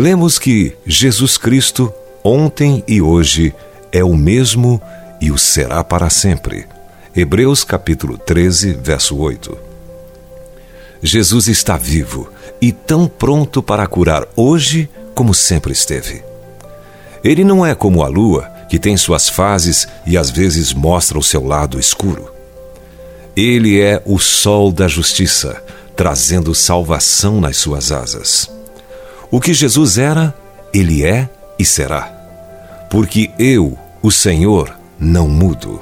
Lemos que Jesus Cristo, ontem e hoje, é o mesmo e o será para sempre. Hebreus capítulo 13, verso 8. Jesus está vivo e tão pronto para curar hoje como sempre esteve. Ele não é como a lua, que tem suas fases e às vezes mostra o seu lado escuro. Ele é o sol da justiça, trazendo salvação nas suas asas. O que Jesus era, ele é e será. Porque eu, o Senhor, não mudo.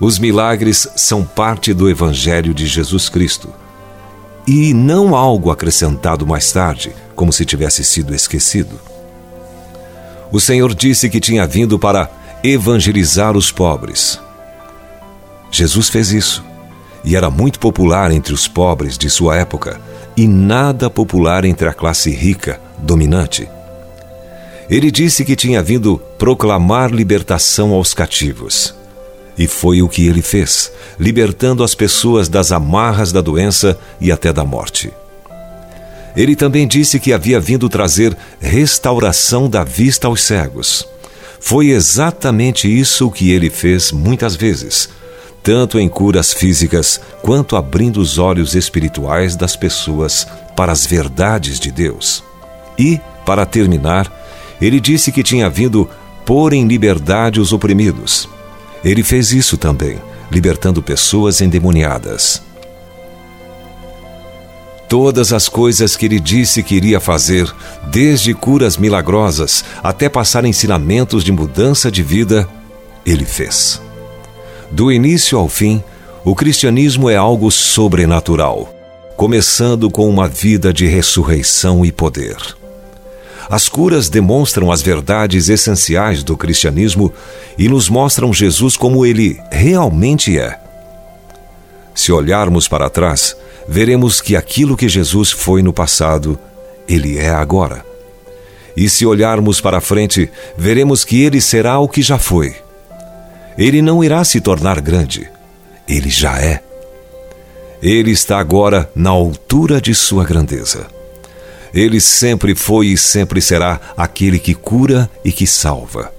Os milagres são parte do Evangelho de Jesus Cristo e não algo acrescentado mais tarde, como se tivesse sido esquecido. O Senhor disse que tinha vindo para evangelizar os pobres. Jesus fez isso e era muito popular entre os pobres de sua época e nada popular entre a classe rica dominante. Ele disse que tinha vindo proclamar libertação aos cativos. E foi o que ele fez, libertando as pessoas das amarras da doença e até da morte. Ele também disse que havia vindo trazer restauração da vista aos cegos. Foi exatamente isso que ele fez muitas vezes, tanto em curas físicas quanto abrindo os olhos espirituais das pessoas para as verdades de Deus. E, para terminar, ele disse que tinha vindo pôr em liberdade os oprimidos. Ele fez isso também, libertando pessoas endemoniadas. Todas as coisas que ele disse que iria fazer, desde curas milagrosas até passar ensinamentos de mudança de vida, ele fez. Do início ao fim, o cristianismo é algo sobrenatural, começando com uma vida de ressurreição e poder. As curas demonstram as verdades essenciais do cristianismo e nos mostram Jesus como ele realmente é. Se olharmos para trás, veremos que aquilo que Jesus foi no passado, ele é agora. E se olharmos para frente, veremos que ele será o que já foi. Ele não irá se tornar grande, ele já é. Ele está agora na altura de sua grandeza. Ele sempre foi e sempre será aquele que cura e que salva.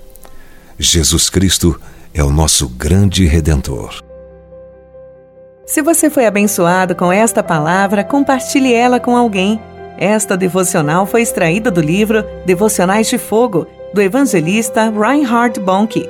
Jesus Cristo é o nosso grande redentor. Se você foi abençoado com esta palavra, compartilhe ela com alguém. Esta devocional foi extraída do livro Devocionais de Fogo, do evangelista Reinhard Bonnke,